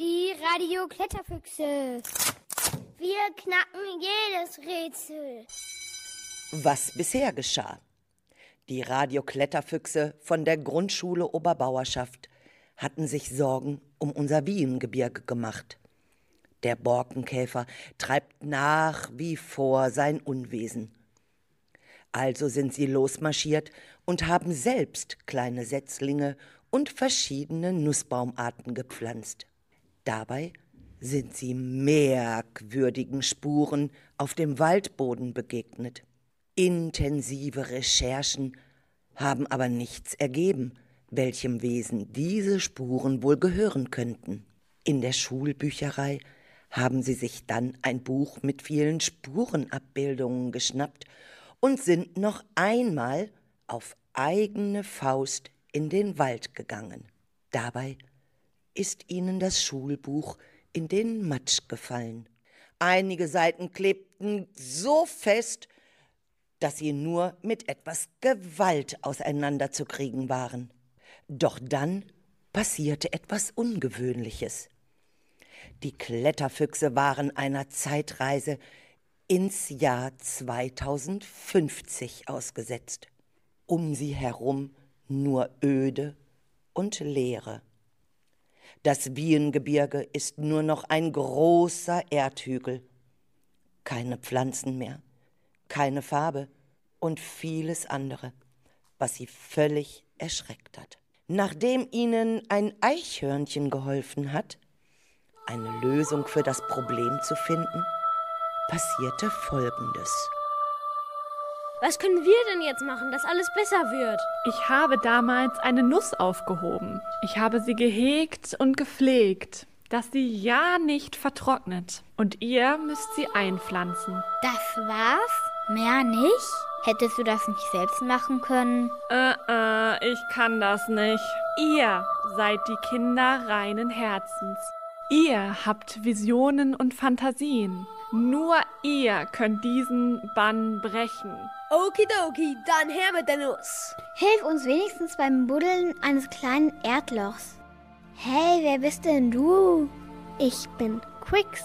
Die Radio-Kletterfüchse. Wir knacken jedes Rätsel. Was bisher geschah. Die Radio-Kletterfüchse von der Grundschule Oberbauerschaft hatten sich Sorgen um unser Wiehengebirge gemacht. Der Borkenkäfer treibt nach wie vor sein Unwesen. Also sind sie losmarschiert und haben selbst kleine Setzlinge und verschiedene Nussbaumarten gepflanzt. Dabei sind sie merkwürdigen Spuren auf dem Waldboden begegnet. Intensive Recherchen haben aber nichts ergeben, welchem Wesen diese Spuren wohl gehören könnten. In der Schulbücherei haben sie sich dann ein Buch mit vielen Spurenabbildungen geschnappt und sind noch einmal auf eigene Faust in den Wald gegangen. Dabei ist ihnen das Schulbuch in den Matsch gefallen. Einige Seiten klebten so fest, dass sie nur mit etwas Gewalt auseinanderzukriegen waren. Doch dann passierte etwas Ungewöhnliches. Die Kletterfüchse waren einer Zeitreise ins Jahr 2050 ausgesetzt. Um sie herum nur Öde und Leere. Das Wiehengebirge ist nur noch ein großer Erdhügel. Keine Pflanzen mehr, keine Farbe und vieles andere, was sie völlig erschreckt hat. Nachdem ihnen ein Eichhörnchen geholfen hat, eine Lösung für das Problem zu finden, passierte Folgendes. Was können wir denn jetzt machen, dass alles besser wird? Ich habe damals eine Nuss aufgehoben. Ich habe sie gehegt und gepflegt, dass sie ja nicht vertrocknet. Und ihr müsst sie einpflanzen. Das war's? Mehr nicht? Hättest du das nicht selbst machen können? Äh, äh, ich kann das nicht. Ihr seid die Kinder reinen Herzens. Ihr habt Visionen und Fantasien. Nur ihr könnt diesen Bann brechen. Okidoki, dann her mit der Nuss. Hilf uns wenigstens beim Buddeln eines kleinen Erdlochs. Hey, wer bist denn du? Ich bin Quix,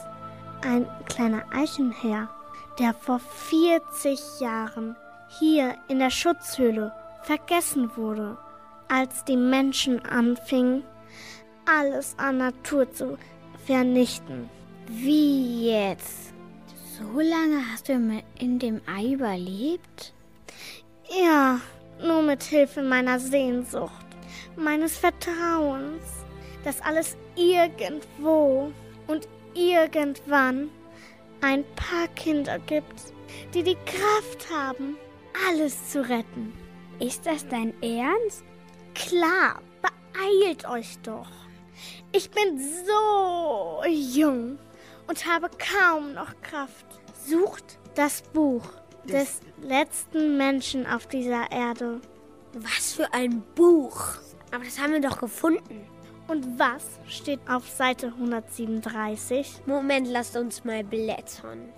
ein kleiner Eichenherr, der vor 40 Jahren hier in der Schutzhöhle vergessen wurde, als die Menschen anfingen, alles an Natur zu vernichten. Wie jetzt? So lange hast du in dem Ei überlebt? Ja, nur mit Hilfe meiner Sehnsucht, meines Vertrauens, dass alles irgendwo und irgendwann ein paar Kinder gibt, die die Kraft haben, alles zu retten. Ist das dein Ernst? Klar, beeilt euch doch. Ich bin so jung und habe kaum noch Kraft. Sucht das Buch des letzten Menschen auf dieser Erde. Was für ein Buch. Aber das haben wir doch gefunden. Und was steht auf Seite 137? Moment, lasst uns mal blättern.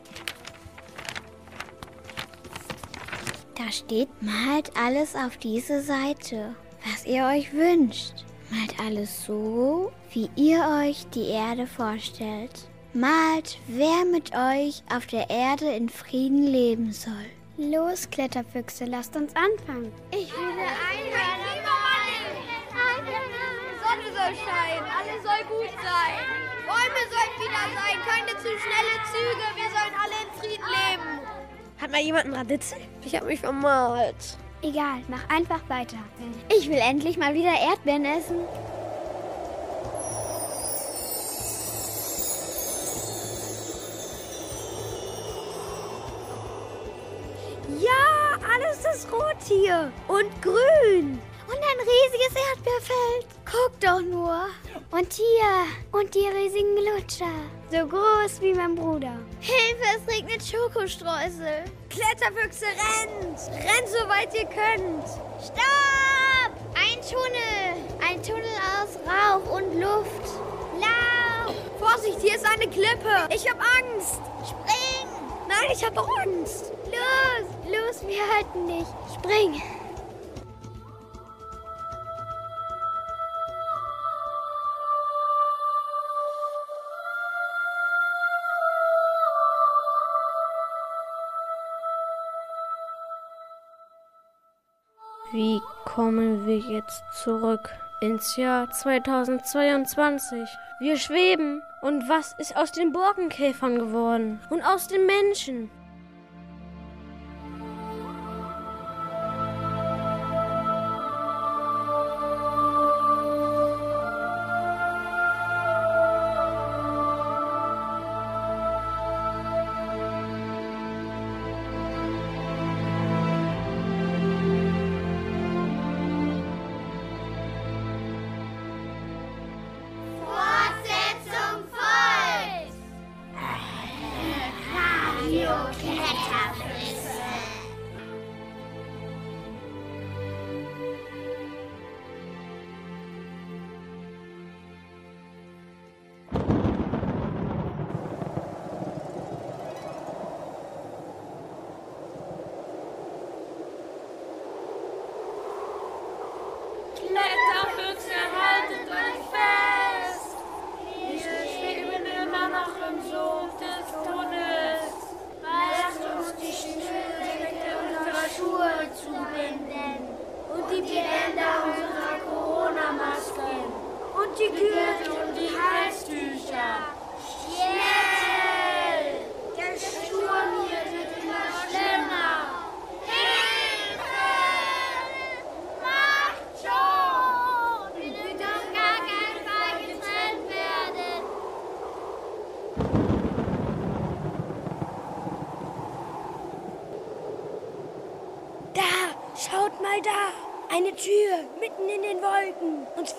Da steht, malt alles auf diese Seite, was ihr euch wünscht. Malt alles so, wie ihr euch die Erde vorstellt. Malt, wer mit euch auf der Erde in Frieden leben soll. Los, Kletterfüchse, lasst uns anfangen. Ich will einhören. Sonne soll scheinen, alles soll gut sein. Bäume sollen wieder sein, keine zu schnelle Züge. Wir sollen alle in Frieden leben. Hat mal jemand einen Raditzel? Ich habe mich vermalt. Egal, mach einfach weiter. Ich will endlich mal wieder Erdbeeren essen. Ja, alles ist rot hier und grün. Und ein riesiges Erdbeerfeld. Guck doch nur. Und hier. Und die riesigen Lutscher. So groß wie mein Bruder. Hilfe, es regnet Schokostreusel. Kletterfüchse, rennt! Rennt, soweit ihr könnt! Stopp! Ein Tunnel. Ein Tunnel aus Rauch und Luft. Lauf! Vorsicht, hier ist eine Klippe. Ich hab Angst. Spring! Nein, ich habe Angst. Los, los, wir halten dich. Spring. Wie kommen wir jetzt zurück ins Jahr 2022? Wir schweben. Und was ist aus den Borkenkäfern geworden? Und aus den Menschen?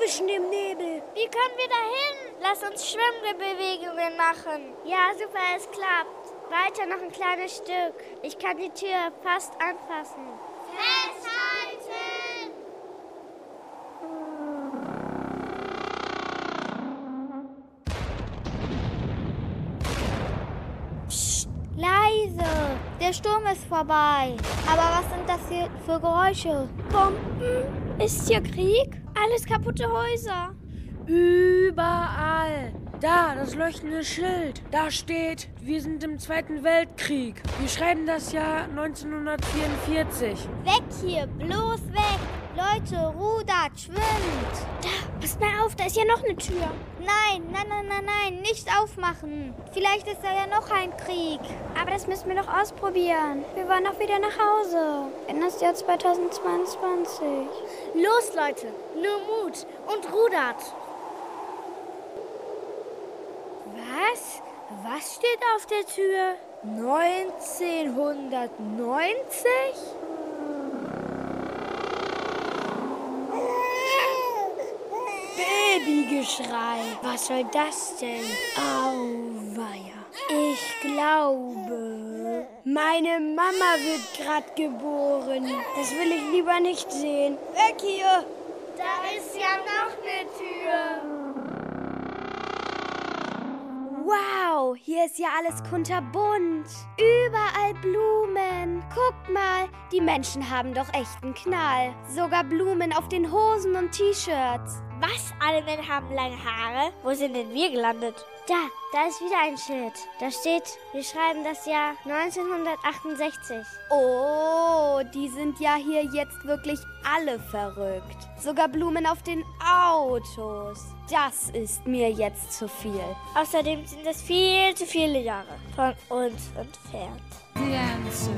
Zwischen dem Nebel. Wie können wir da hin? Lass uns Schwimmbewegungen machen. Ja, super, es klappt. Weiter noch ein kleines Stück. Ich kann die Tür fast anfassen. Festhalten! Der Sturm ist vorbei. Aber was sind das hier für Geräusche? Bomben? Ist hier Krieg? Alles kaputte Häuser. Überall. Da, das leuchtende Schild. Da steht, wir sind im Zweiten Weltkrieg. Wir schreiben das Jahr 1944. Weg hier, bloß weg. Leute, rudert, schwimmt. Da, pass mal auf, da ist ja noch eine Tür. Nein, nein, nein, nein, nein, nicht aufmachen. Vielleicht ist da ja noch ein Krieg. Aber das müssen wir doch ausprobieren. Wir wollen doch wieder nach Hause. In das Jahr 2022. Los, Leute, nur Mut und rudert. Was? Was steht auf der Tür? 1990? Babygeschrei. Was soll das denn? Auweia. Ich glaube, meine Mama wird gerade geboren. Das will ich lieber nicht sehen. Weg hier! Da ist ja noch eine Tür. Wow, hier ist ja alles kunterbunt. Überall Blumen. Guck mal, die Menschen haben doch echt einen Knall. Sogar Blumen auf den Hosen und T-Shirts. Was? Alle Männer haben lange Haare? Wo sind denn wir gelandet? Da, da ist wieder ein Schild. Da steht, wir schreiben das Jahr 1968. Oh, die sind ja hier jetzt wirklich alle verrückt. Sogar Blumen auf den Autos. Das ist mir jetzt zu viel. Außerdem sind es viel zu viele Jahre von uns entfernt. The answer,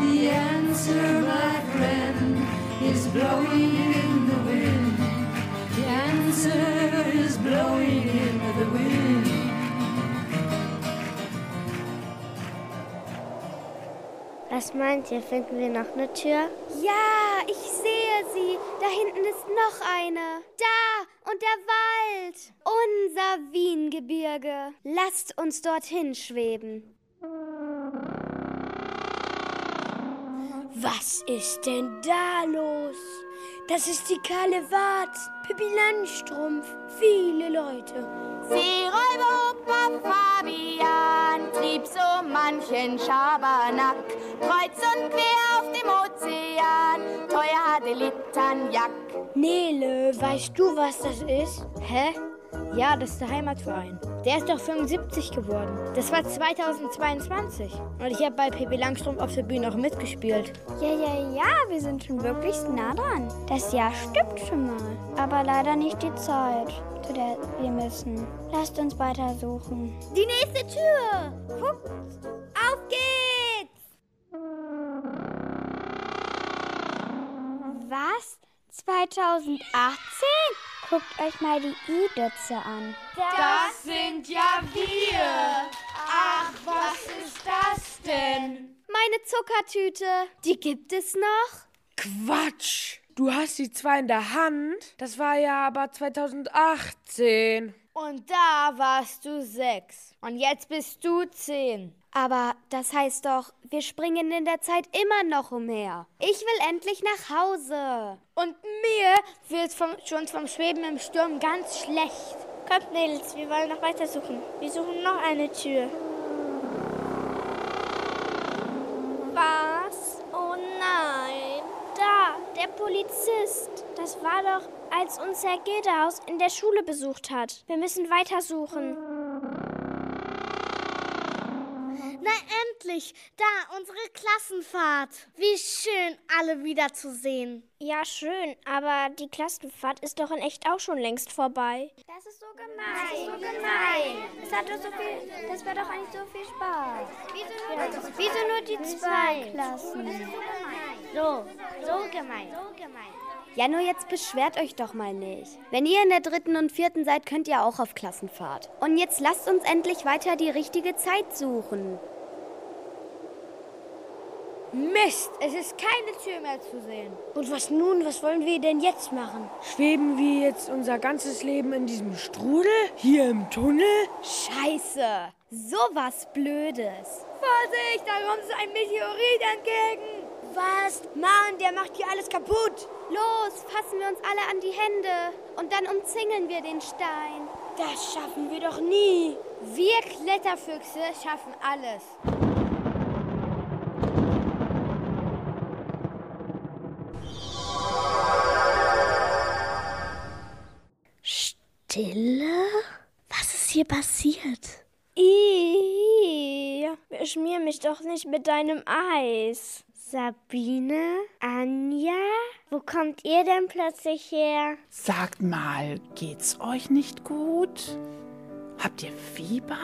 the answer, my friend, is blowing in the wind. The answer is blowing in the wind. Was meint ihr, finden wir noch eine Tür? Ja, ich sehe sie. Da hinten ist noch eine. Da und der Wald. Unser Wiengebirge. Lasst uns dorthin schweben. Was ist denn da los? Das ist die kahle Wart. Pippi Landstrumpf. Viele Leute. Seeräuber Fabian trieb so manchen Schabernack. Kreuz und quer auf dem Ozean, teuer hatte Litternjack. Nele, weißt du, was das ist? Hä? Ja, das ist der Heimatverein. Der ist doch 75 geworden. Das war 2022. Und ich habe bei Pippi Langstrumpf auf der Bühne auch mitgespielt. Ja, ja, ja, wir sind schon wirklich nah dran. Das Jahr stimmt schon mal. Aber leider nicht die Zeit, zu der wir müssen. Lasst uns weitersuchen. Die nächste Tür. Guckt. Auf geht's. Was? 2018? Guckt euch mal die I-Dötze an. Das sind ja wir. Ach, was ist das denn? Meine Zuckertüte. Die gibt es noch? Quatsch! Du hast die zwei in der Hand. Das war ja aber 2018. Und da warst du sechs. Und jetzt bist du zehn. Aber das heißt doch, wir springen in der Zeit immer noch umher. Ich will endlich nach Hause. Und mir wird vom, schon vom Schweben im Sturm ganz schlecht. Kommt, Mädels, wir wollen noch weiter suchen. Wir suchen noch eine Tür. Was? Oh nein. Da, der Polizist. Das war doch, als uns Herr Gildehaus in der Schule besucht hat. Wir müssen weitersuchen. Na endlich, da unsere Klassenfahrt. Wie schön, alle wiederzusehen. Ja, schön, aber die Klassenfahrt ist doch in echt auch schon längst vorbei. Das ist so gemein. Das ist so gemein. Das hat doch so viel. Das war doch eigentlich so viel Spaß. Wieso nur, ja, wieso nur die zwei Klassen? So, so gemein. So gemein. Ja, nur jetzt beschwert euch doch mal nicht. Wenn ihr in der dritten und vierten seid, könnt ihr auch auf Klassenfahrt. Und jetzt lasst uns endlich weiter die richtige Zeit suchen. Mist, es ist keine Tür mehr zu sehen. Und was nun? Was wollen wir denn jetzt machen? Schweben wir jetzt unser ganzes Leben in diesem Strudel? Hier im Tunnel? Scheiße. Sowas Blödes. Vorsicht, da kommt so ein Meteorit entgegen. Was? Mann, der macht hier alles kaputt. Los, fassen wir uns alle an die Hände. Und dann umzingeln wir den Stein. Das schaffen wir doch nie. Wir Kletterfüchse schaffen alles. Stille? Was ist hier passiert? Ih, beschmier mich doch nicht mit deinem Eis. Sabine? Anja? Wo kommt ihr denn plötzlich her? Sagt mal, geht's euch nicht gut? Habt ihr Fieber?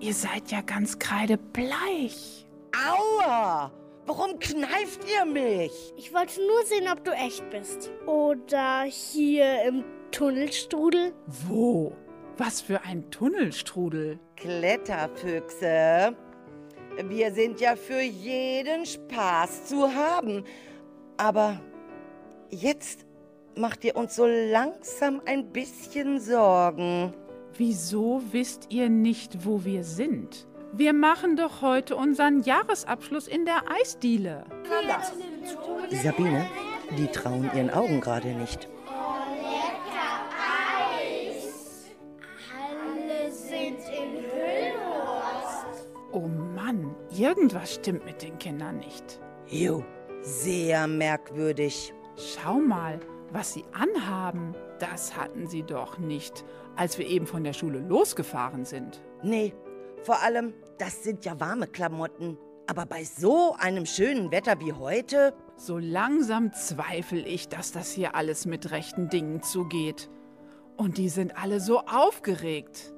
Ihr seid ja ganz kreidebleich. Aua! Warum kneift ihr mich? Ich wollte nur sehen, ob du echt bist. Oder hier im Tunnelstrudel? Wo? Was für ein Tunnelstrudel? Kletterfüchse. Wir sind ja für jeden Spaß zu haben. Aber jetzt macht ihr uns so langsam ein bisschen Sorgen. Wieso wisst ihr nicht, wo wir sind? Wir machen doch heute unseren Jahresabschluss in der Eisdiele. Sabine, die trauen ihren Augen gerade nicht. Mann, irgendwas stimmt mit den Kindern nicht. Jo, sehr merkwürdig. Schau mal, was sie anhaben. Das hatten sie doch nicht, als wir eben von der Schule losgefahren sind. Nee, vor allem, das sind ja warme Klamotten. Aber bei so einem schönen Wetter wie heute, So langsam zweifle ich, dass das hier alles mit rechten Dingen zugeht. Und die sind alle so aufgeregt.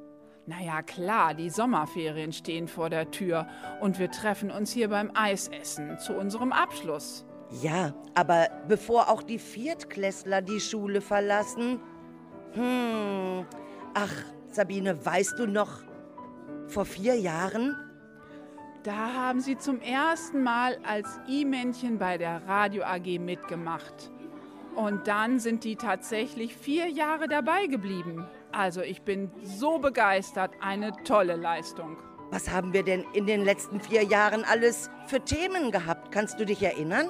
Naja, klar, die Sommerferien stehen vor der Tür und wir treffen uns hier beim Eisessen zu unserem Abschluss. ja, aber bevor auch die Viertklässler die Schule verlassen. Hm, ach, Sabine, weißt du noch, vor vier Jahren? Da haben sie zum ersten Mal als I-Männchen bei der Radio AG mitgemacht. Und dann sind die tatsächlich vier Jahre dabei geblieben. Also ich bin so begeistert, eine tolle Leistung. Was haben wir denn in den letzten vier Jahren alles für Themen gehabt? Kannst du dich erinnern?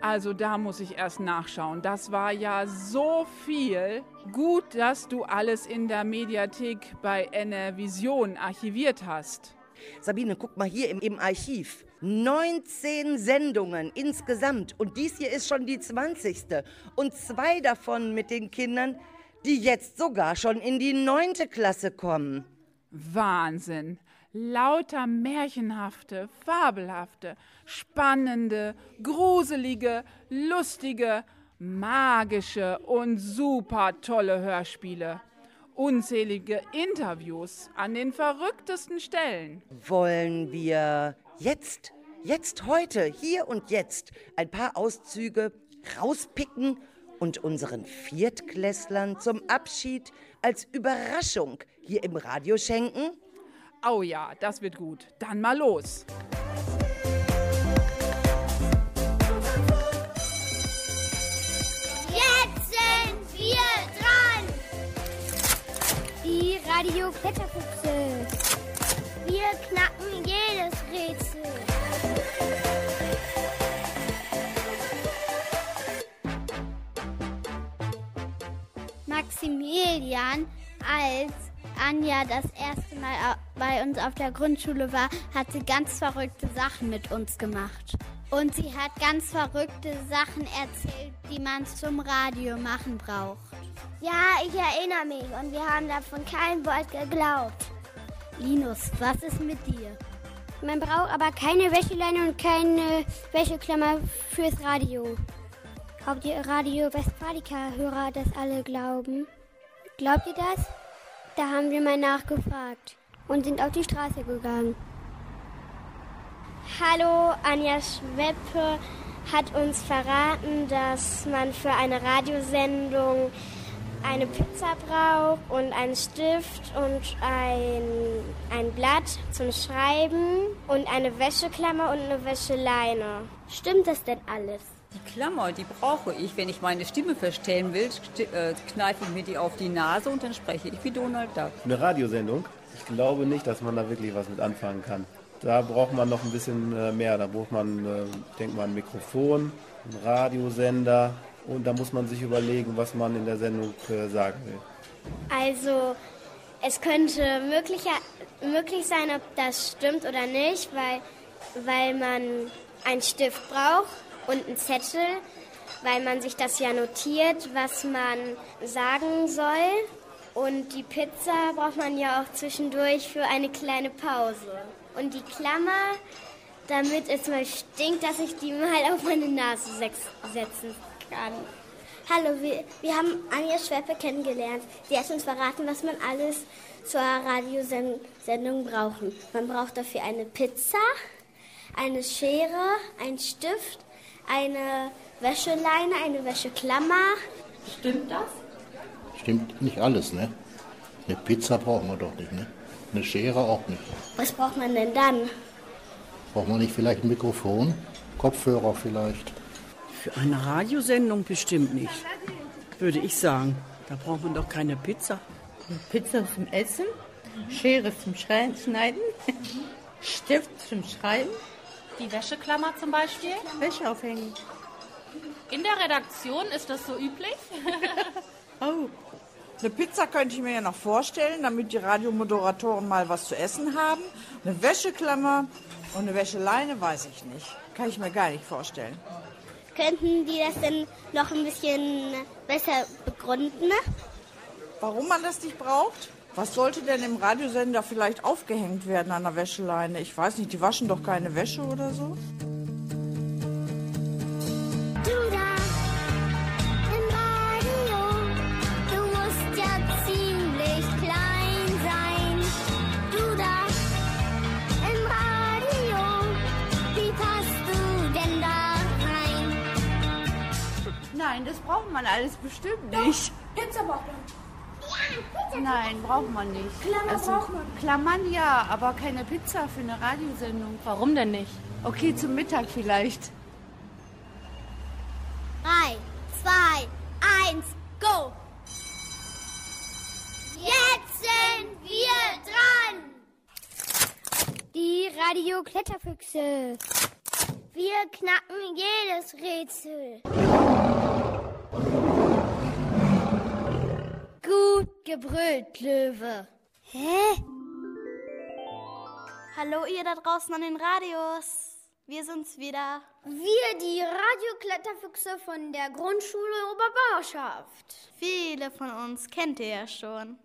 Also da muss ich erst nachschauen. Das war ja so viel. Gut, dass du alles in der Mediathek bei Vision archiviert hast. Sabine, guck mal hier im, im Archiv. 19 Sendungen insgesamt. Und dies hier ist schon die 20. Und zwei davon mit den Kindern, die jetzt sogar schon in die neunte Klasse kommen. Wahnsinn. Lauter märchenhafte, fabelhafte, spannende, gruselige, lustige, magische und super tolle Hörspiele. Unzählige Interviews an den verrücktesten Stellen. Wollen wir jetzt, jetzt heute, hier und jetzt ein paar Auszüge rauspicken und unseren Viertklässlern zum Abschied als Überraschung hier im Radio schenken? Oh ja, das wird gut. Dann mal los. Jetzt sind wir dran. Die Radio Kletterfüchse. Wir knacken jedes Rätsel. Maximilian, als Anja das erste Mal bei uns auf der Grundschule war, hat sie ganz verrückte Sachen mit uns gemacht. Und sie hat ganz verrückte Sachen erzählt, die man zum Radio machen braucht. Ja, ich erinnere mich und wir haben davon kein Wort geglaubt. Linus, was ist mit dir? Man braucht aber keine Wäscheleine und keine Wäscheklammer fürs Radio. Glaubt ihr Radio Westfalica-Hörer das alle glauben? Glaubt ihr das? Da haben wir mal nachgefragt und sind auf die Straße gegangen. Hallo, Anja Schweppe hat uns verraten, dass man für eine Radiosendung eine Pizza braucht und einen Stift und ein, ein Blatt zum Schreiben und eine Wäscheklammer und eine Wäscheleine. Stimmt das denn alles? Die Klammer, die brauche ich, wenn ich meine Stimme verstellen will, äh, kneife ich mir die auf die Nase und dann spreche ich wie Donald Duck. Eine Radiosendung? Ich glaube nicht, dass man da wirklich was mit anfangen kann. Da braucht man noch ein bisschen äh, mehr. Da braucht man, äh, denkt man, ein Mikrofon, einen Radiosender und da muss man sich überlegen, was man in der Sendung äh, sagen will. Also, es könnte möglicher, möglich sein, ob das stimmt oder nicht, weil, weil man einen Stift braucht und einen Zettel, weil man sich das ja notiert, was man sagen soll. Und die Pizza braucht man ja auch zwischendurch für eine kleine Pause. Und die Klammer, damit es mal stinkt, dass ich die mal auf meine Nase setzen kann. Hallo, wir, wir haben Anja Schweppe kennengelernt. Sie hat uns verraten, was man alles zur Radiosendung brauchen. Man braucht dafür eine Pizza, eine Schere, einen Stift, eine Wäscheleine, eine Wäscheklammer. Stimmt das? Stimmt nicht alles, ne? Eine Pizza brauchen wir doch nicht, ne? Eine Schere auch nicht. Was braucht man denn dann? Braucht man nicht vielleicht ein Mikrofon? Kopfhörer vielleicht? Für eine Radiosendung bestimmt nicht. Würde ich sagen. Da braucht man doch keine Pizza. Pizza zum Essen, Schere zum Schneiden, Stift zum Schreiben. Die Wäscheklammer zum Beispiel? Wäsche aufhängen. In der Redaktion ist das so üblich? Oh. Eine Pizza könnte ich mir ja noch vorstellen, damit die Radiomoderatoren mal was zu essen haben. Eine Wäscheklammer und eine Wäscheleine weiß ich nicht. Kann ich mir gar nicht vorstellen. Könnten die das denn noch ein bisschen besser begründen? Warum man das nicht braucht? Was sollte denn im Radiosender vielleicht aufgehängt werden an der Wäscheleine? Ich weiß nicht, die waschen doch keine Wäsche oder so. Du da im Radio, du musst ja ziemlich klein sein. Du da im Radio, wie passt du denn da rein? Nein, das braucht man alles bestimmt nicht. Pizza braucht man. Nein, braucht man nicht. Also, Klammern braucht man. Klammern ja, aber keine Pizza für eine Radiosendung. Warum denn nicht? Okay, zum Mittag vielleicht. Drei, zwei, eins, go! Jetzt sind wir dran! Die Radio Kletterfüchse. Wir knacken jedes Rätsel. Gut gebrüllt, Löwe. Hä? Hallo ihr da draußen an den Radios. Wir sind's wieder. Wir, die Radiokletterfüchse von der Grundschule Oberbauerschaft. Viele von uns kennt ihr ja schon.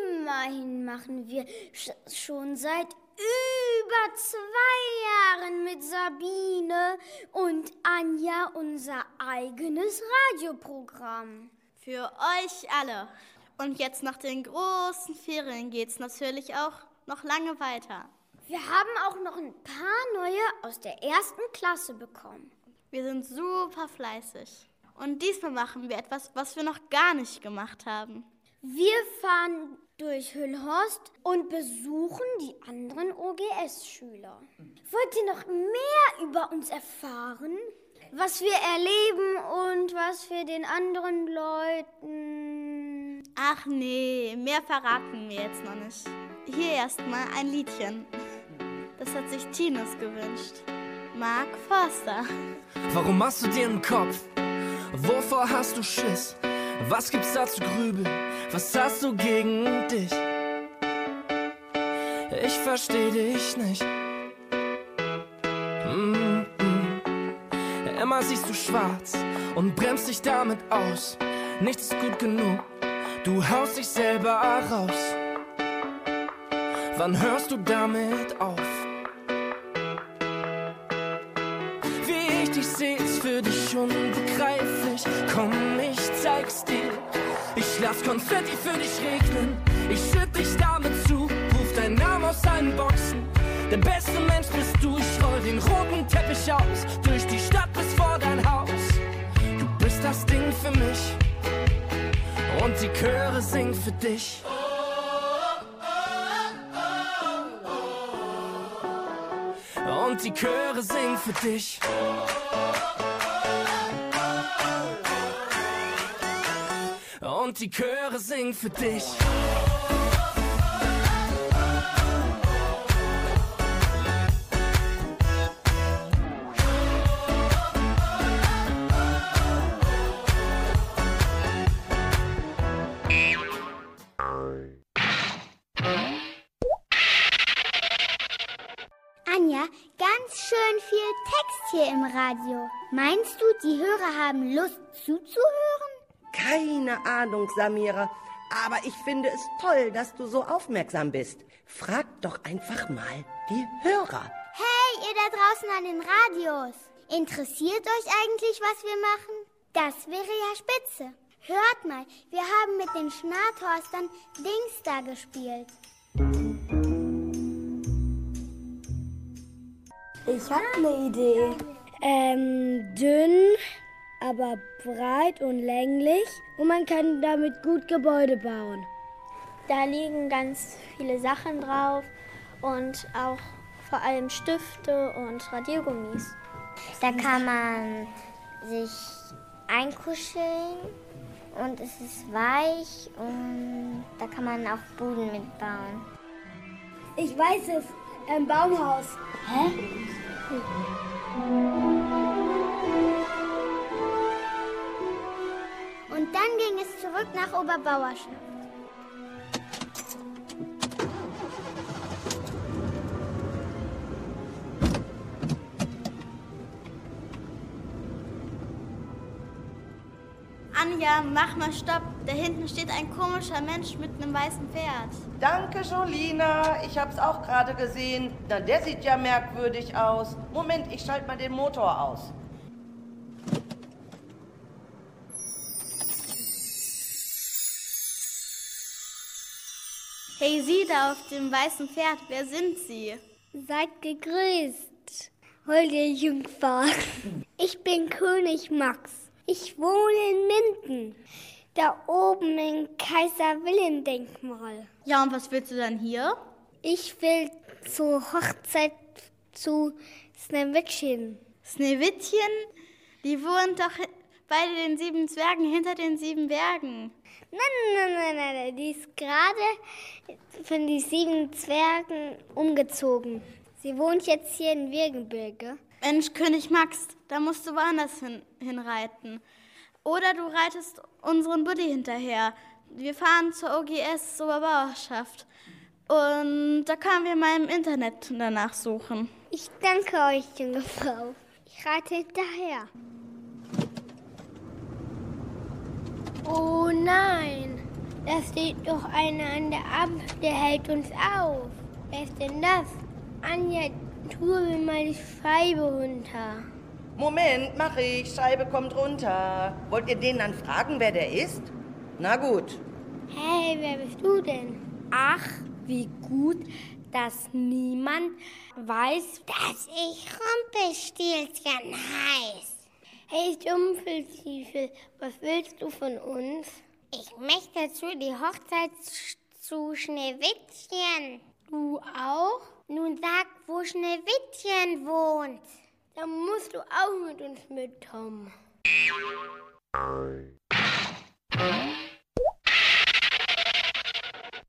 Immerhin machen wir sch schon seit über zwei Jahren mit Sabine und Anja unser eigenes Radioprogramm. Für euch alle. Und jetzt nach den großen Ferien geht's natürlich auch noch lange weiter. Wir haben auch noch ein paar neue aus der ersten Klasse bekommen. Wir sind super fleißig. Und diesmal machen wir etwas, was wir noch gar nicht gemacht haben. Wir fahren durch Hüllhorst und besuchen die anderen OGS-Schüler. Wollt ihr noch mehr über uns erfahren? Was wir erleben und was wir den anderen Leuten. Ach nee, mehr verraten wir jetzt noch nicht. Hier erstmal ein Liedchen. Das hat sich Tinus gewünscht. Mark Forster. Warum machst du dir einen Kopf? Wovor hast du Schiss? Was gibt's da zu grübeln? Was hast du gegen dich? Ich versteh dich nicht. Immer siehst du schwarz und bremst dich damit aus. Nichts ist gut genug, du haust dich selber raus. Wann hörst du damit auf? Wie ich dich seh, ist für dich unbegreiflich. Komm, ich zeig's dir. Ich lass Konfetti für dich regnen. Ich schütt dich damit zu. Ruf deinen Namen aus allen Boxen. Der beste Mensch bist du. Ich roll den roten Teppich aus. Durch die Stadt das Ding für mich. Und die Chöre singen für dich. Und die Chöre singen für dich. Und die Chöre singen für dich. Hier im Radio. Meinst du, die Hörer haben Lust zuzuhören? Keine Ahnung, Samira. Aber ich finde es toll, dass du so aufmerksam bist. Frag doch einfach mal die Hörer. Hey, ihr da draußen an den Radios. Interessiert euch eigentlich, was wir machen? Das wäre ja spitze. Hört mal, wir haben mit den Schnathorstern Dings da gespielt. Ich hab eine Idee. Ähm, dünn, aber breit und länglich und man kann damit gut Gebäude bauen. Da liegen ganz viele Sachen drauf und auch vor allem Stifte und Radiergummis. Da kann man sich einkuscheln und es ist weich und da kann man auch Buden mitbauen. Ich weiß es, ein Baumhaus. Hä? Und dann ging es zurück nach Oberbauerschaft. Anja, mach mal Stopp. Da hinten steht ein komischer Mensch mit einem weißen Pferd. Danke, Jolina. Ich hab's auch gerade gesehen. Na, der sieht ja merkwürdig aus. Moment, ich schalte mal den Motor aus. Hey, Sie da auf dem weißen Pferd, wer sind Sie? Seid gegrüßt, holde Jungfer. Ich bin König Max. Ich wohne in Minden. Da oben im Kaiser Wilhelm Denkmal. Ja, und was willst du dann hier? Ich will zur Hochzeit zu Sneewittchen. Sneewittchen? Die wohnt doch bei den sieben Zwergen hinter den sieben Bergen. Nein, nein, nein, nein, nein. Die ist gerade von den sieben Zwergen umgezogen. Sie wohnt jetzt hier in Wirgenbürge. Mensch, König Max, da musst du woanders hin, hinreiten. Oder du reitest unseren Buddy hinterher. Wir fahren zur OGS zur Bauerschaft. Und da können wir mal im Internet danach suchen. Ich danke euch, junge Frau. Ich reite hinterher. Oh nein, da steht doch einer an der Ampel, der hält uns auf. Wer ist denn das? Anja, tue mir mal die Scheibe runter. Moment, mach ich. Scheibe kommt runter. Wollt ihr den dann fragen, wer der ist? Na gut. Hey, wer bist du denn? Ach, wie gut, dass niemand weiß, dass ich Rumpelstilzchen heiß. Hey, Dumpelstiefel, was willst du von uns? Ich möchte zu die Hochzeit zu Schneewittchen. Du auch? Nun sag, wo Schneewittchen wohnt. Dann musst du auch mit uns mitkommen.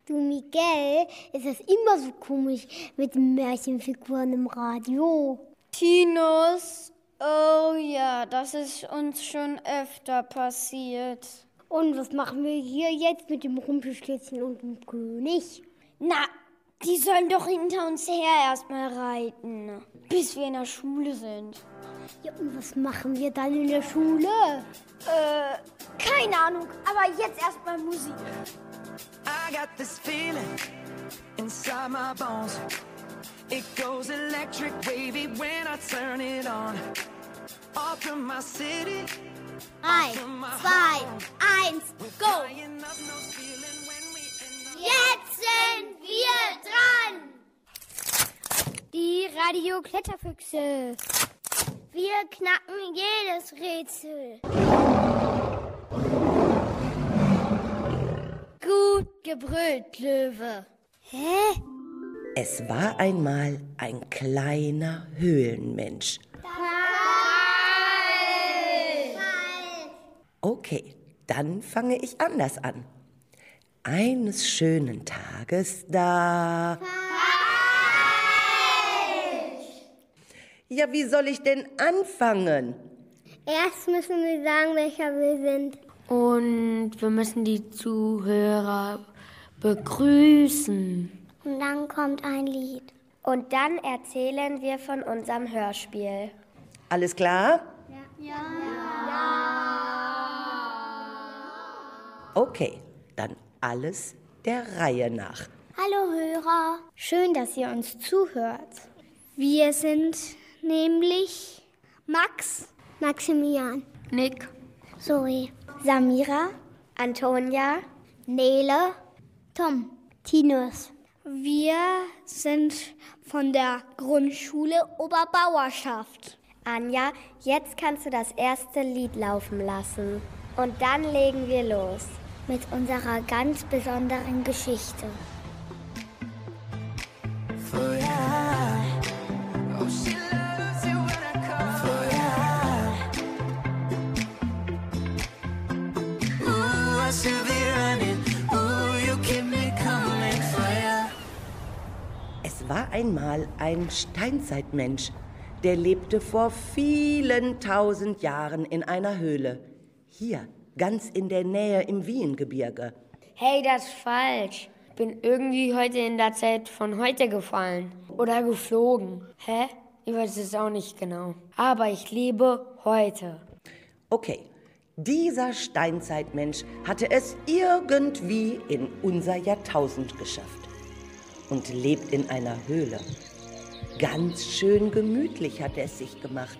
Du Miguel, ist es immer so komisch mit Märchenfiguren im Radio. Tinos, oh ja, das ist uns schon öfter passiert. Und was machen wir hier jetzt mit dem Rumpelstilzchen und dem König? Na, die sollen doch hinter uns her erstmal reiten, bis wir in der Schule sind. Ja, und was machen wir dann in der Schule? Äh, keine Ahnung, aber jetzt erstmal Musik. I got this feeling inside my bones. It goes electric wavy when I turn it on. Off from my city. Eins, zwei, eins, go! Jetzt sind wir dran! Die Radio-Kletterfüchse. Wir knacken jedes Rätsel. Gut gebrüllt, Löwe. Hä? Es war einmal ein kleiner Höhlenmensch. Okay, dann fange ich anders an. Eines schönen Tages da. Ja, wie soll ich denn anfangen? Erst müssen wir sagen, welcher wir sind. Und wir müssen die Zuhörer begrüßen. Und dann kommt ein Lied. Und dann erzählen wir von unserem Hörspiel. Alles klar? Ja. Okay, dann alles der Reihe nach. Hallo Hörer, schön, dass ihr uns zuhört. Wir sind nämlich Max, Maximilian, Nick, Zoe, Samira, Antonia, Nele, Tom, Tinus. Wir sind von der Grundschule Oberbauerschaft. Anja, jetzt kannst du das erste Lied laufen lassen. Und dann legen wir los. Mit unserer ganz besonderen Geschichte. Es war einmal ein Steinzeitmensch, der lebte vor vielen tausend Jahren in einer Höhle. Hier, ganz in der Nähe im Wiehengebirge. Hey, das ist falsch. Bin irgendwie heute in der Zeit von heute gefallen. Oder geflogen. Hä? Ich weiß es auch nicht genau. Aber ich lebe heute. Okay, dieser Steinzeitmensch hatte es irgendwie in unser Jahrtausend geschafft und lebt in einer Höhle. Ganz schön gemütlich hat er es sich gemacht.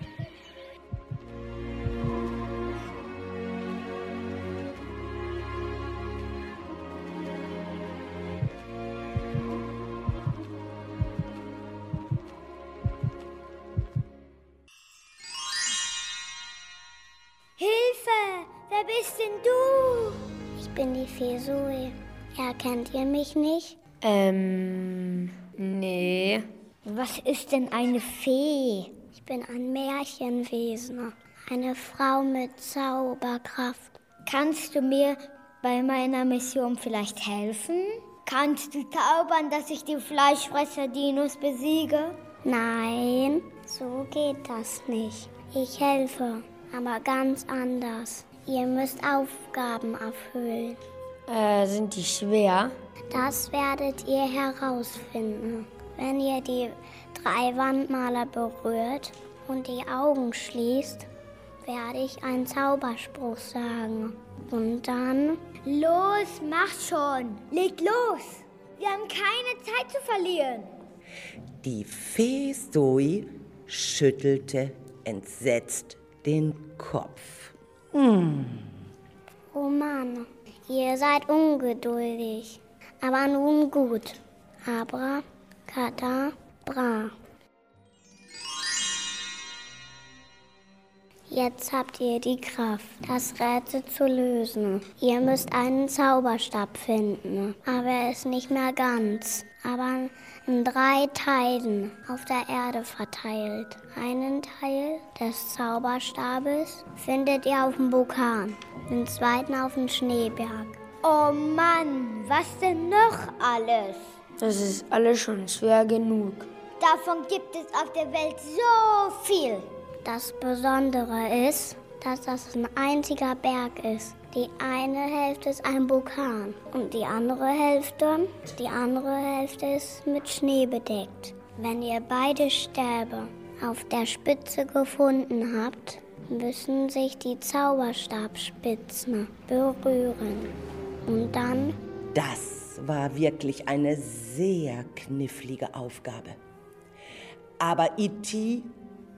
Bist denn du? Ich bin die Fee Zoe. Erkennt ihr mich nicht? Ähm, nee. Was ist denn eine Fee? Ich bin ein Märchenwesen. Eine Frau mit Zauberkraft. Kannst du mir bei meiner Mission vielleicht helfen? Kannst du zaubern, dass ich die Fleischfresser-Dinos besiege? Nein, so geht das nicht. Ich helfe, aber ganz anders. Ihr müsst Aufgaben erfüllen. Äh, sind die schwer? Das werdet ihr herausfinden. Wenn ihr die drei Wandmaler berührt und die Augen schließt, werde ich einen Zauberspruch sagen. Und dann. Los, mach schon! Leg los! Wir haben keine Zeit zu verlieren. Die Fee Zoe schüttelte entsetzt den Kopf. Hm. Oh Mann, ihr seid ungeduldig. Aber nun gut. Abra, Kata, Bra. Jetzt habt ihr die Kraft, das Rätsel zu lösen. Ihr müsst einen Zauberstab finden, aber er ist nicht mehr ganz, aber in drei Teilen auf der Erde verteilt. Einen Teil des Zauberstabes findet ihr auf dem Vulkan, den zweiten auf dem Schneeberg. Oh Mann, was denn noch alles? Das ist alles schon schwer genug. Davon gibt es auf der Welt so viel. Das Besondere ist, dass das ein einziger Berg ist. Die eine Hälfte ist ein Vulkan und die andere Hälfte, die andere Hälfte ist mit Schnee bedeckt. Wenn ihr beide Stäbe auf der Spitze gefunden habt, müssen sich die Zauberstabspitzen berühren. Und dann? Das war wirklich eine sehr knifflige Aufgabe. Aber E.T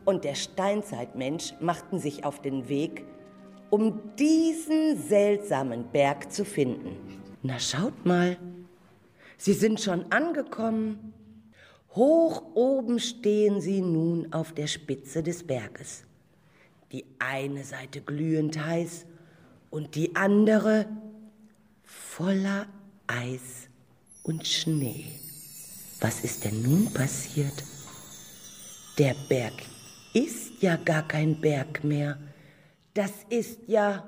und der Steinzeitmensch machten sich auf den Weg, um diesen seltsamen Berg zu finden. Na schaut mal, sie sind schon angekommen. Hoch oben stehen sie nun auf der Spitze des Berges. Die eine Seite glühend heiß und die andere voller Eis und Schnee. Was ist denn nun passiert? Der Berg ist ja gar kein Berg mehr. Das ist ja.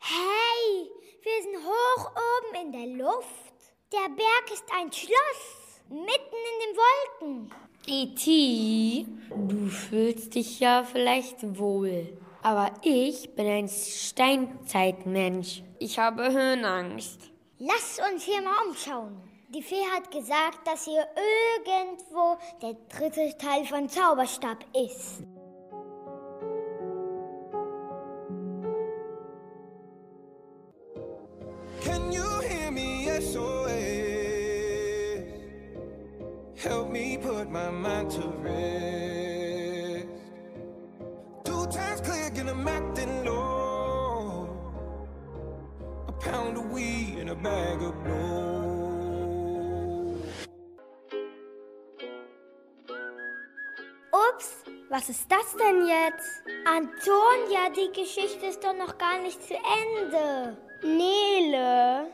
Hey, wir sind hoch oben in der Luft. Der Berg ist ein Schloss, mitten in den Wolken. E.T., du fühlst dich ja vielleicht wohl. Aber ich bin ein Steinzeitmensch. Ich habe Höhenangst. Lass uns hier mal umschauen. Die Fee hat gesagt, dass hier irgendwo der dritte Teil von Zauberstab ist. Help me put my mind to rest. Two times clear, get them acting low. A pound of weed and a bag of blow. Ups, was ist das denn jetzt? Antonia, die Geschichte ist doch noch gar nicht zu Ende. Nele,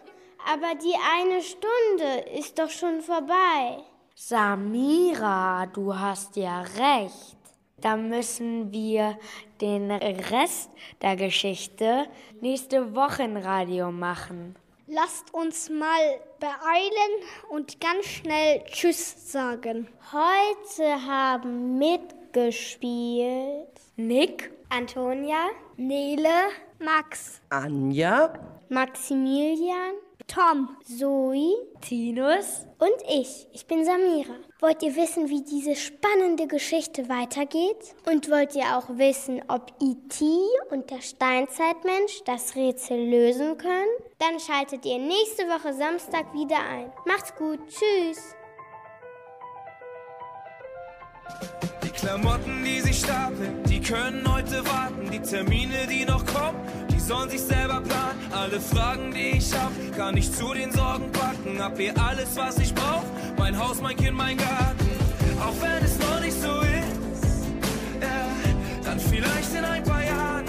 aber die eine Stunde ist doch schon vorbei. Samira, du hast ja recht. Da müssen wir den Rest der Geschichte nächste Woche im Radio machen. Lasst uns mal beeilen und ganz schnell Tschüss sagen. Heute haben mitgespielt Nick, Antonia, Nele, Max, Anja, Maximilian, Tom, Zoe, Tinus und ich. Ich bin Samira. Wollt ihr wissen, wie diese spannende Geschichte weitergeht? Und wollt ihr auch wissen, ob E.T. und der Steinzeitmensch das Rätsel lösen können? Dann schaltet ihr nächste Woche Samstag wieder ein. Macht's gut. Tschüss. Die Klamotten, die sich stapeln, die können heute warten. Die Termine, die noch kommen, sollen sich selber planen. Alle Fragen, die ich hab, kann ich zu den Sorgen packen. Hab hier alles, was ich brauch. Mein Haus, mein Kind, mein Garten. Auch wenn es noch nicht so ist, ja, dann vielleicht in ein paar Jahren.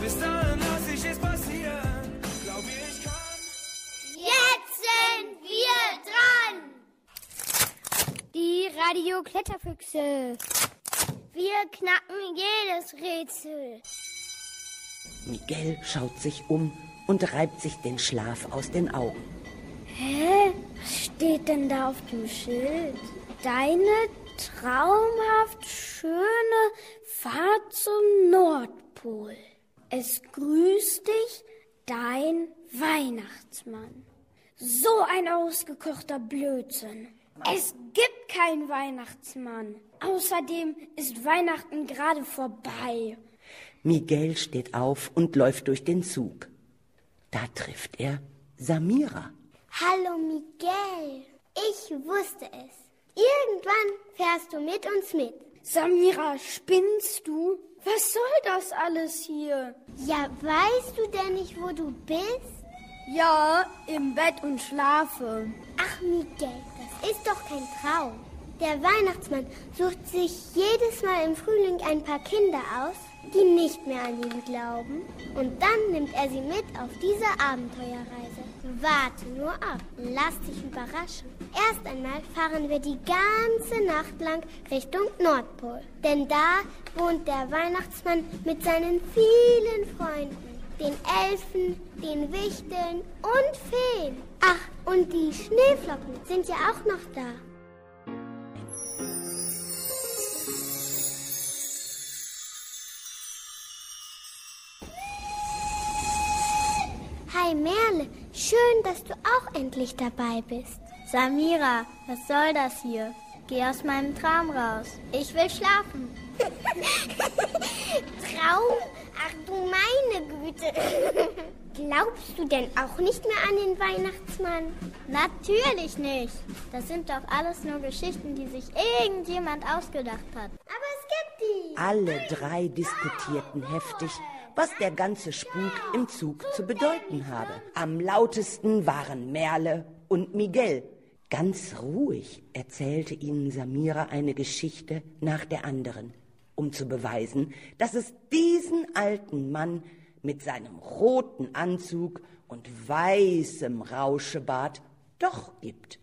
Bis dahin lass ich es passieren. Glaub ich kann. Jetzt sind wir dran! Die Radio-Kletterfüchse. Wir knacken jedes Rätsel. Miguel schaut sich um und reibt sich den Schlaf aus den Augen. Hä? Was steht denn da auf dem Schild? Deine traumhaft schöne Fahrt zum Nordpol. Es grüßt dich dein Weihnachtsmann. So ein ausgekochter Blödsinn. Es gibt keinen Weihnachtsmann. Außerdem ist Weihnachten gerade vorbei. Miguel steht auf und läuft durch den Zug. Da trifft er Samira. Hallo Miguel. Ich wusste es. Irgendwann fährst du mit uns mit. Samira, spinnst du? Was soll das alles hier? Ja, weißt du denn nicht, wo du bist? Ja, im Bett und schlafe. Ach, Miguel, das ist doch kein Traum. Der Weihnachtsmann sucht sich jedes Mal im Frühling ein paar Kinder aus, die nicht mehr an ihn glauben. Und dann nimmt er sie mit auf diese Abenteuerreise. Warte nur ab, lass dich überraschen. Erst einmal fahren wir die ganze Nacht lang Richtung Nordpol. Denn da wohnt der Weihnachtsmann mit seinen vielen Freunden. Den Elfen, den Wichteln und Feen. Ach, und die Schneeflocken sind ja auch noch da. Hi Merle, schön, dass du auch endlich dabei bist. Samira, was soll das hier? Geh aus meinem Traum raus. Ich will schlafen. Traum? Ach du meine Güte. Glaubst du denn auch nicht mehr an den Weihnachtsmann? Natürlich nicht. Das sind doch alles nur Geschichten, die sich irgendjemand ausgedacht hat. Aber es gibt die. Alle drei diskutierten heftig, was der ganze Spuk im Zug zu bedeuten habe. Am lautesten waren Merle und Miguel. Ganz ruhig erzählte ihnen Samira eine Geschichte nach der anderen, um zu beweisen, dass es diesen alten Mann mit seinem roten Anzug und weißem Rauschebart doch gibt.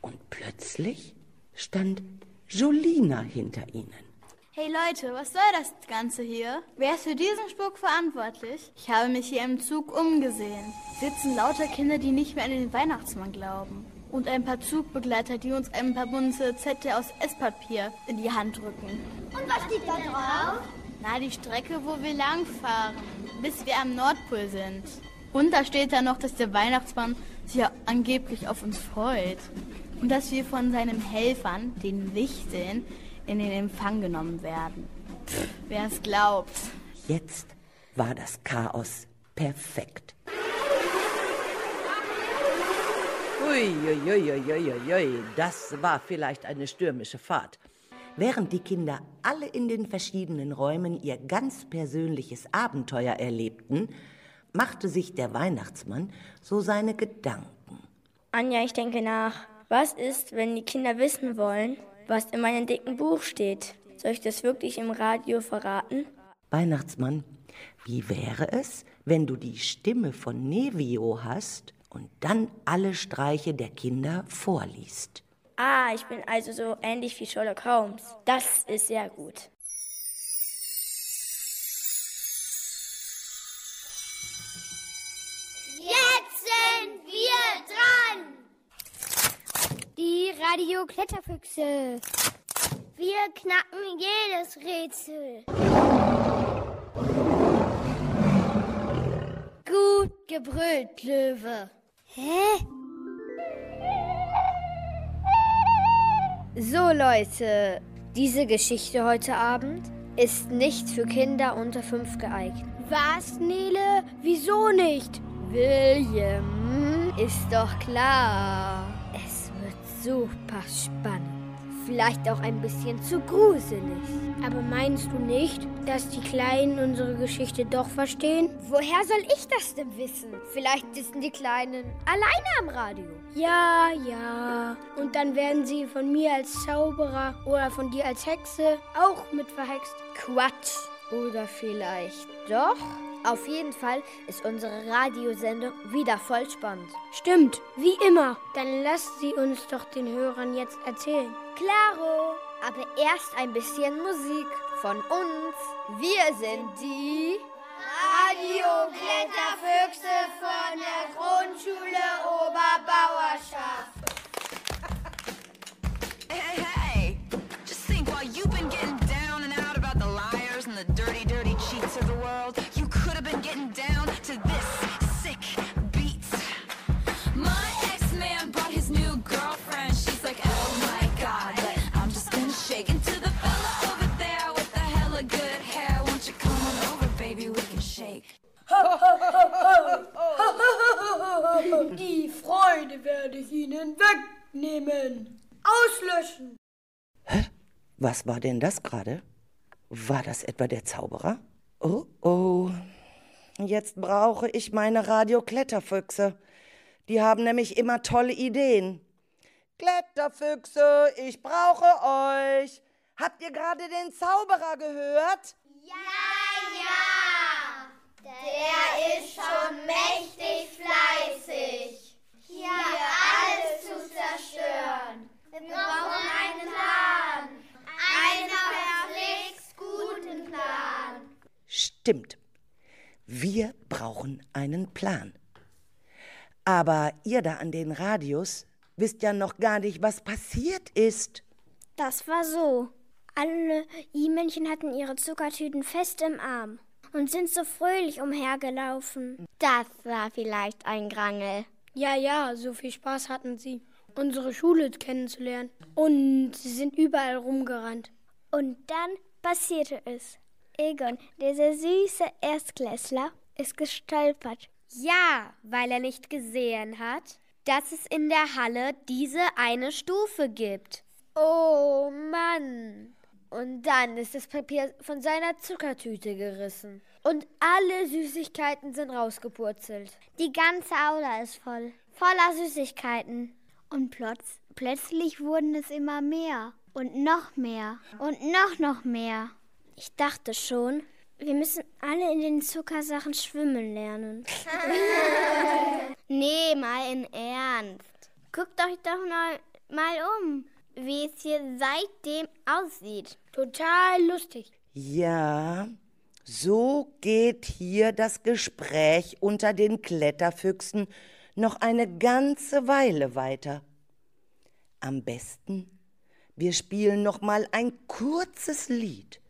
Und plötzlich stand Jolina hinter ihnen. Hey Leute, was soll das Ganze hier? Wer ist für diesen Spuk verantwortlich? Ich habe mich hier im Zug umgesehen. Sitzen lauter Kinder, die nicht mehr an den Weihnachtsmann glauben. Und ein paar Zugbegleiter, die uns ein paar bunte Zettel aus Esspapier in die Hand drücken. Und was steht da drauf? Na, die Strecke, wo wir langfahren, bis wir am Nordpol sind. Und da steht da noch, dass der Weihnachtsmann sich ja angeblich auf uns freut. Und dass wir von seinen Helfern, den Wichteln, in den Empfang genommen werden. Wer es glaubt. Jetzt war das Chaos perfekt. Uiuiuiuiui, das war vielleicht eine stürmische Fahrt. Während die Kinder alle in den verschiedenen Räumen ihr ganz persönliches Abenteuer erlebten, machte sich der Weihnachtsmann so seine Gedanken. Anja, ich denke nach. Was ist, wenn die Kinder wissen wollen, was in meinem dicken Buch steht? Soll ich das wirklich im Radio verraten? Weihnachtsmann, wie wäre es, wenn du die Stimme von Nevio hast und dann alle Streiche der Kinder vorliest? Ah, ich bin also so ähnlich wie Sherlock Holmes. Das ist sehr gut. Jetzt sind wir dran! Die Radio-Kletterfüchse. Wir knacken jedes Rätsel. Gut gebrüllt, Löwe. Hä? So Leute, diese Geschichte heute Abend ist nicht für Kinder unter fünf geeignet. Was, Nele? Wieso nicht? William, ist doch klar. Super spannend. Vielleicht auch ein bisschen zu gruselig. Aber meinst du nicht, dass die Kleinen unsere Geschichte doch verstehen? Woher soll ich das denn wissen? Vielleicht sitzen die Kleinen alleine am Radio. Ja, ja. Und dann werden sie von mir als Zauberer oder von dir als Hexe auch mit verhext. Quatsch. Oder vielleicht doch? Auf jeden Fall ist unsere Radiosendung wieder voll spannend. Stimmt, wie immer. Dann lasst sie uns doch den Hörern jetzt erzählen. Claro, aber erst ein bisschen Musik von uns. Wir sind die Radio-Kletterfüchse von der Grundschule Oberbauerschaft. Werde ich Ihnen wegnehmen. Auslöschen. Was war denn das gerade? War das etwa der Zauberer? Oh, oh. Jetzt brauche ich meine Radio-Kletterfüchse. Die haben nämlich immer tolle Ideen. Kletterfüchse, ich brauche euch. Habt ihr gerade den Zauberer gehört? Ja, ja. Der ist schon mächtig fleißig, hier alles zu zerstören. Wir brauchen einen Plan. Einen verflixt guten Plan. Stimmt. Wir brauchen einen Plan. Aber ihr da an den Radios wisst ja noch gar nicht, was passiert ist. Das war so. Alle I-Männchen hatten ihre Zuckertüten fest im Arm und sind so fröhlich umhergelaufen. Das war vielleicht ein Grangel. Ja, ja, so viel Spaß hatten sie, unsere Schule kennenzulernen. Und sie sind überall rumgerannt. Und dann passierte es. Egon, dieser süße Erstklässler, ist gestolpert. Ja, weil er nicht gesehen hat, dass es in der Halle diese eine Stufe gibt. Oh Mann. Und dann ist das Papier von seiner Zuckertüte gerissen. Und alle Süßigkeiten sind rausgepurzelt. Die ganze Aula ist voll. Voller Süßigkeiten. Und plötz plötzlich wurden es immer mehr. Und noch mehr. Und noch, noch mehr. Ich dachte schon, wir müssen alle in den Zuckersachen schwimmen lernen. nee, mal in Ernst. Guckt euch doch mal, mal um, wie es hier seitdem aussieht. Total lustig. Ja, so geht hier das Gespräch unter den Kletterfüchsen noch eine ganze Weile weiter. Am besten, wir spielen noch mal ein kurzes Lied.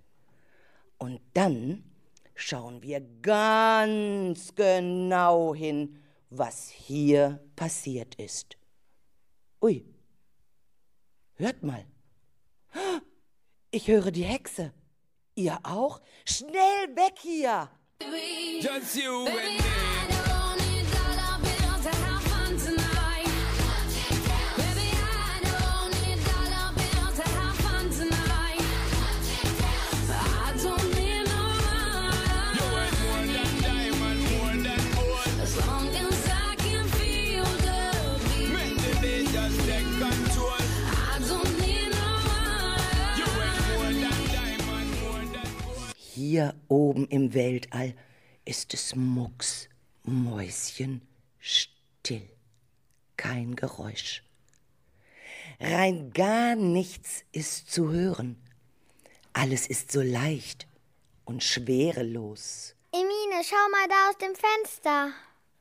Und dann schauen wir ganz genau hin, was hier passiert ist. Ui, hört mal. Ich höre die Hexe. Ihr auch? Schnell weg hier! Just you and me. Hier oben im Weltall ist es mucks, Mäuschen, still. Kein Geräusch. Rein gar nichts ist zu hören. Alles ist so leicht und schwerelos. Emine, schau mal da aus dem Fenster.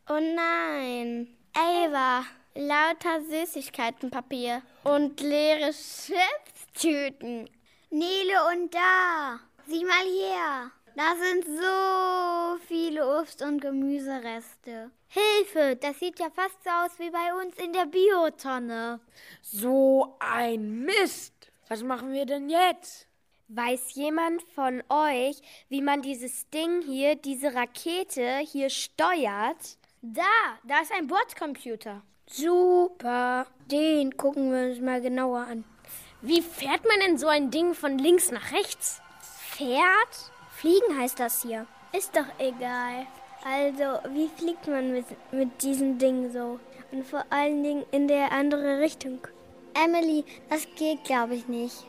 Oh nein. Ava, lauter Süßigkeitenpapier und leere Chipstüten. Nele und da. Sieh mal hier. Da sind so viele Obst- und Gemüsereste. Hilfe, das sieht ja fast so aus wie bei uns in der Biotonne. So ein Mist. Was machen wir denn jetzt? Weiß jemand von euch, wie man dieses Ding hier, diese Rakete hier steuert? Da, da ist ein Bordcomputer. Super. Den gucken wir uns mal genauer an. Wie fährt man denn so ein Ding von links nach rechts? Pferd? Fliegen heißt das hier. Ist doch egal. Also, wie fliegt man mit, mit diesem Ding so? Und vor allen Dingen in der andere Richtung. Emily, das geht, glaube ich, nicht.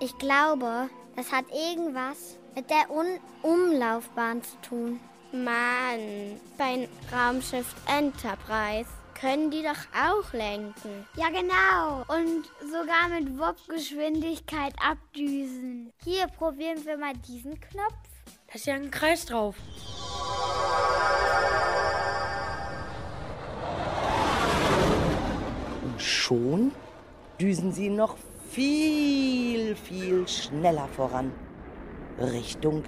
Ich glaube, das hat irgendwas mit der Un Umlaufbahn zu tun. Mann, beim Raumschiff Enterprise können die doch auch lenken. Ja, genau. Und sogar mit Wop-Geschwindigkeit abdüsen. Hier, probieren wir mal diesen Knopf. Da ist ja ein Kreis drauf. Und schon düsen sie noch viel, viel schneller voran. Richtung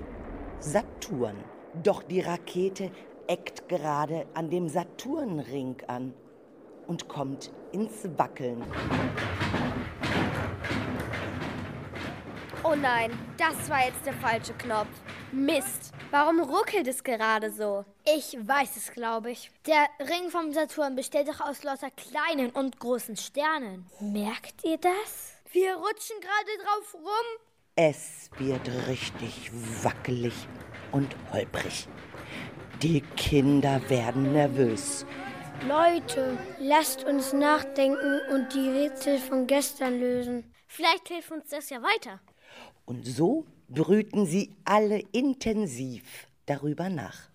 Saturn. Doch die Rakete eckt gerade an dem Saturnring an und kommt ins Wackeln. Oh nein, das war jetzt der falsche Knopf. Mist. Warum ruckelt es gerade so? Ich weiß es, glaube ich. Der Ring vom Saturn besteht doch aus lauter kleinen und großen Sternen. Merkt ihr das? Wir rutschen gerade drauf rum. Es wird richtig wackelig und holprig. Die Kinder werden nervös. Leute, lasst uns nachdenken und die Rätsel von gestern lösen. Vielleicht hilft uns das ja weiter. Und so brüten sie alle intensiv darüber nach.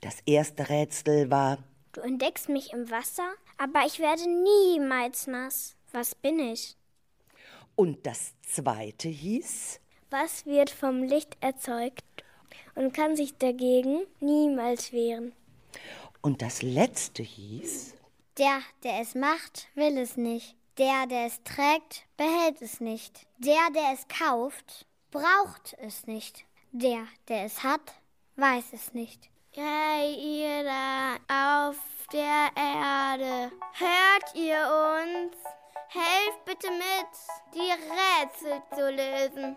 Das erste Rätsel war, Du entdeckst mich im Wasser, aber ich werde niemals nass. Was bin ich? und das zweite hieß, Was wird vom Licht erzeugt und kann sich dagegen niemals wehren? und das letzte hieß, Der, der es macht, will es nicht. Der, der es trägt, behält es nicht. Der, der es kauft, braucht es nicht. Der, der es hat, weiß es nicht. Hey, ihr da auf der Erde, hört ihr uns? Helft bitte mit, die Rätsel zu lösen.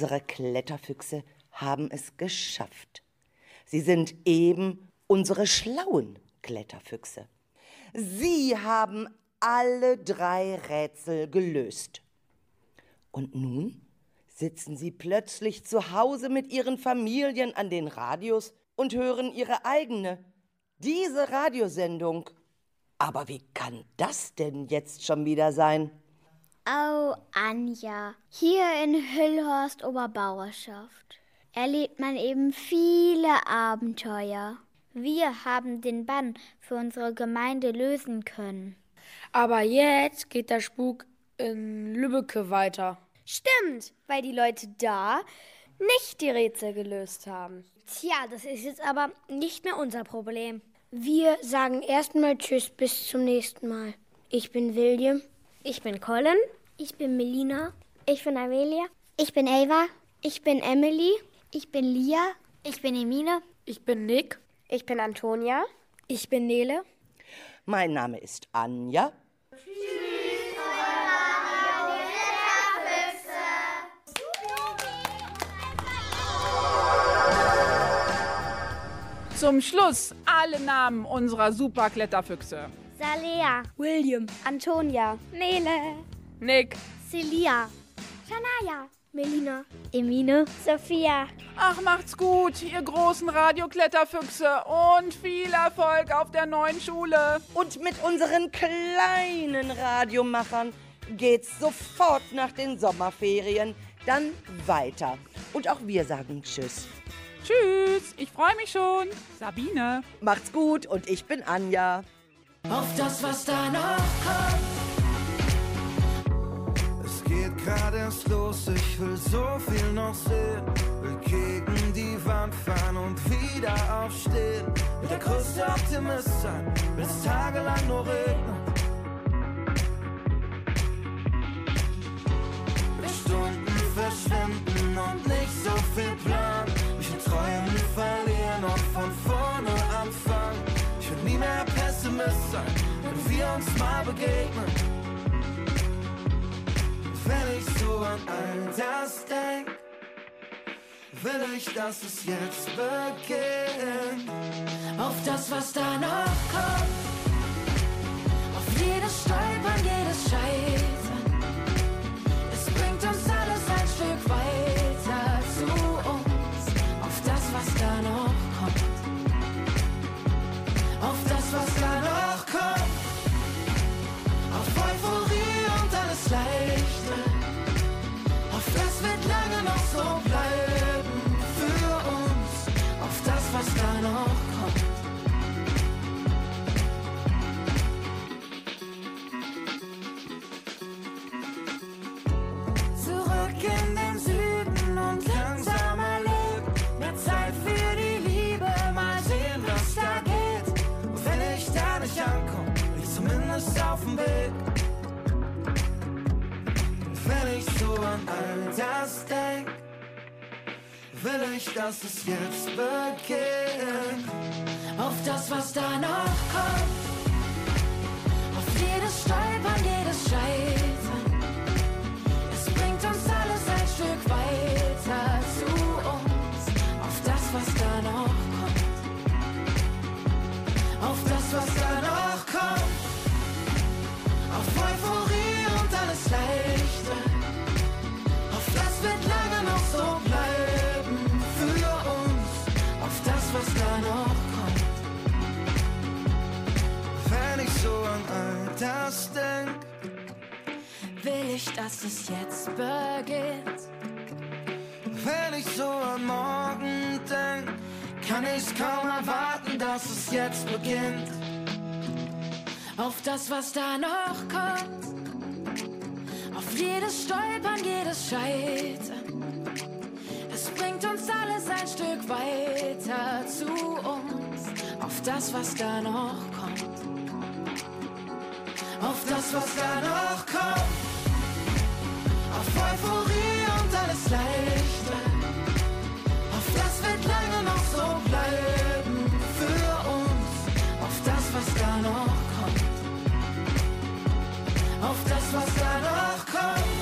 Unsere Kletterfüchse haben es geschafft. Sie sind eben unsere schlauen Kletterfüchse. Sie haben alle drei Rätsel gelöst. Und nun sitzen sie plötzlich zu Hause mit ihren Familien an den Radios und hören ihre eigene, diese Radiosendung. Aber wie kann das denn jetzt schon wieder sein? Oh, Anja. Hier in Hüllhorst Oberbauerschaft erlebt man eben viele Abenteuer. Wir haben den Bann für unsere Gemeinde lösen können. Aber jetzt geht der Spuk in Lübbecke weiter. Stimmt, weil die Leute da nicht die Rätsel gelöst haben. Tja, das ist jetzt aber nicht mehr unser Problem. Wir sagen erstmal Tschüss bis zum nächsten Mal. Ich bin William. Ich bin Colin. Ich bin Melina. Ich bin Amelia. Ich bin Ava. Ich bin Emily. Ich bin Lia. Ich bin Emine. Ich bin Nick. Ich bin Antonia. Ich bin Nele. Mein Name ist Anja. Zum Schluss alle Namen unserer Superkletterfüchse. Salea. William. Antonia. Nele. Nick. Celia. Shania. Melina. Emine. Sophia. Ach, macht's gut, ihr großen Radiokletterfüchse und viel Erfolg auf der neuen Schule. Und mit unseren kleinen Radiomachern geht's sofort nach den Sommerferien dann weiter. Und auch wir sagen Tschüss. Tschüss, ich freue mich schon. Sabine. Macht's gut und ich bin Anja. Auf das, was da noch kommt. Es geht gerade erst los, ich will so viel noch sehen. Will gegen die Wand fahren und wieder aufstehen. Will der größte Optimist sein, will es tagelang nur regnen. Will Stunden verschwinden und nicht so viel Plan. Sein, wenn wir uns mal begegnen. Wenn ich so an all das denk, will ich, dass es jetzt beginnt. Auf das, was da noch kommt. Auf jedes Stolpern, jedes Scheitern. Es bringt uns alles ein Stück weiter Weg. Wenn ich so an all das denk, will ich, dass es jetzt beginnt. Auf das, was da noch kommt. Auf jedes Stolpern, jedes Scheitern. Es bringt uns alles ein Stück weiter zu uns. Auf das, was da noch kommt. Auf das, was da und alles Leichte. Auf das wird lange noch so bleiben für uns. Auf das, was da noch kommt. Wenn ich so an all das denk, Will ich, dass es jetzt beginnt. wenn ich so an morgen denk, kann ich's kaum erwarten, dass es jetzt beginnt. Auf das, was da noch kommt. Auf jedes Stolpern, jedes Scheitern. Es bringt uns alles ein Stück weiter zu uns. Auf das, was da noch kommt. Auf das, was da noch kommt. Auf Euphorie und alles Leichte. Auf das wird lange noch so bleiben Auf das, was da kommt.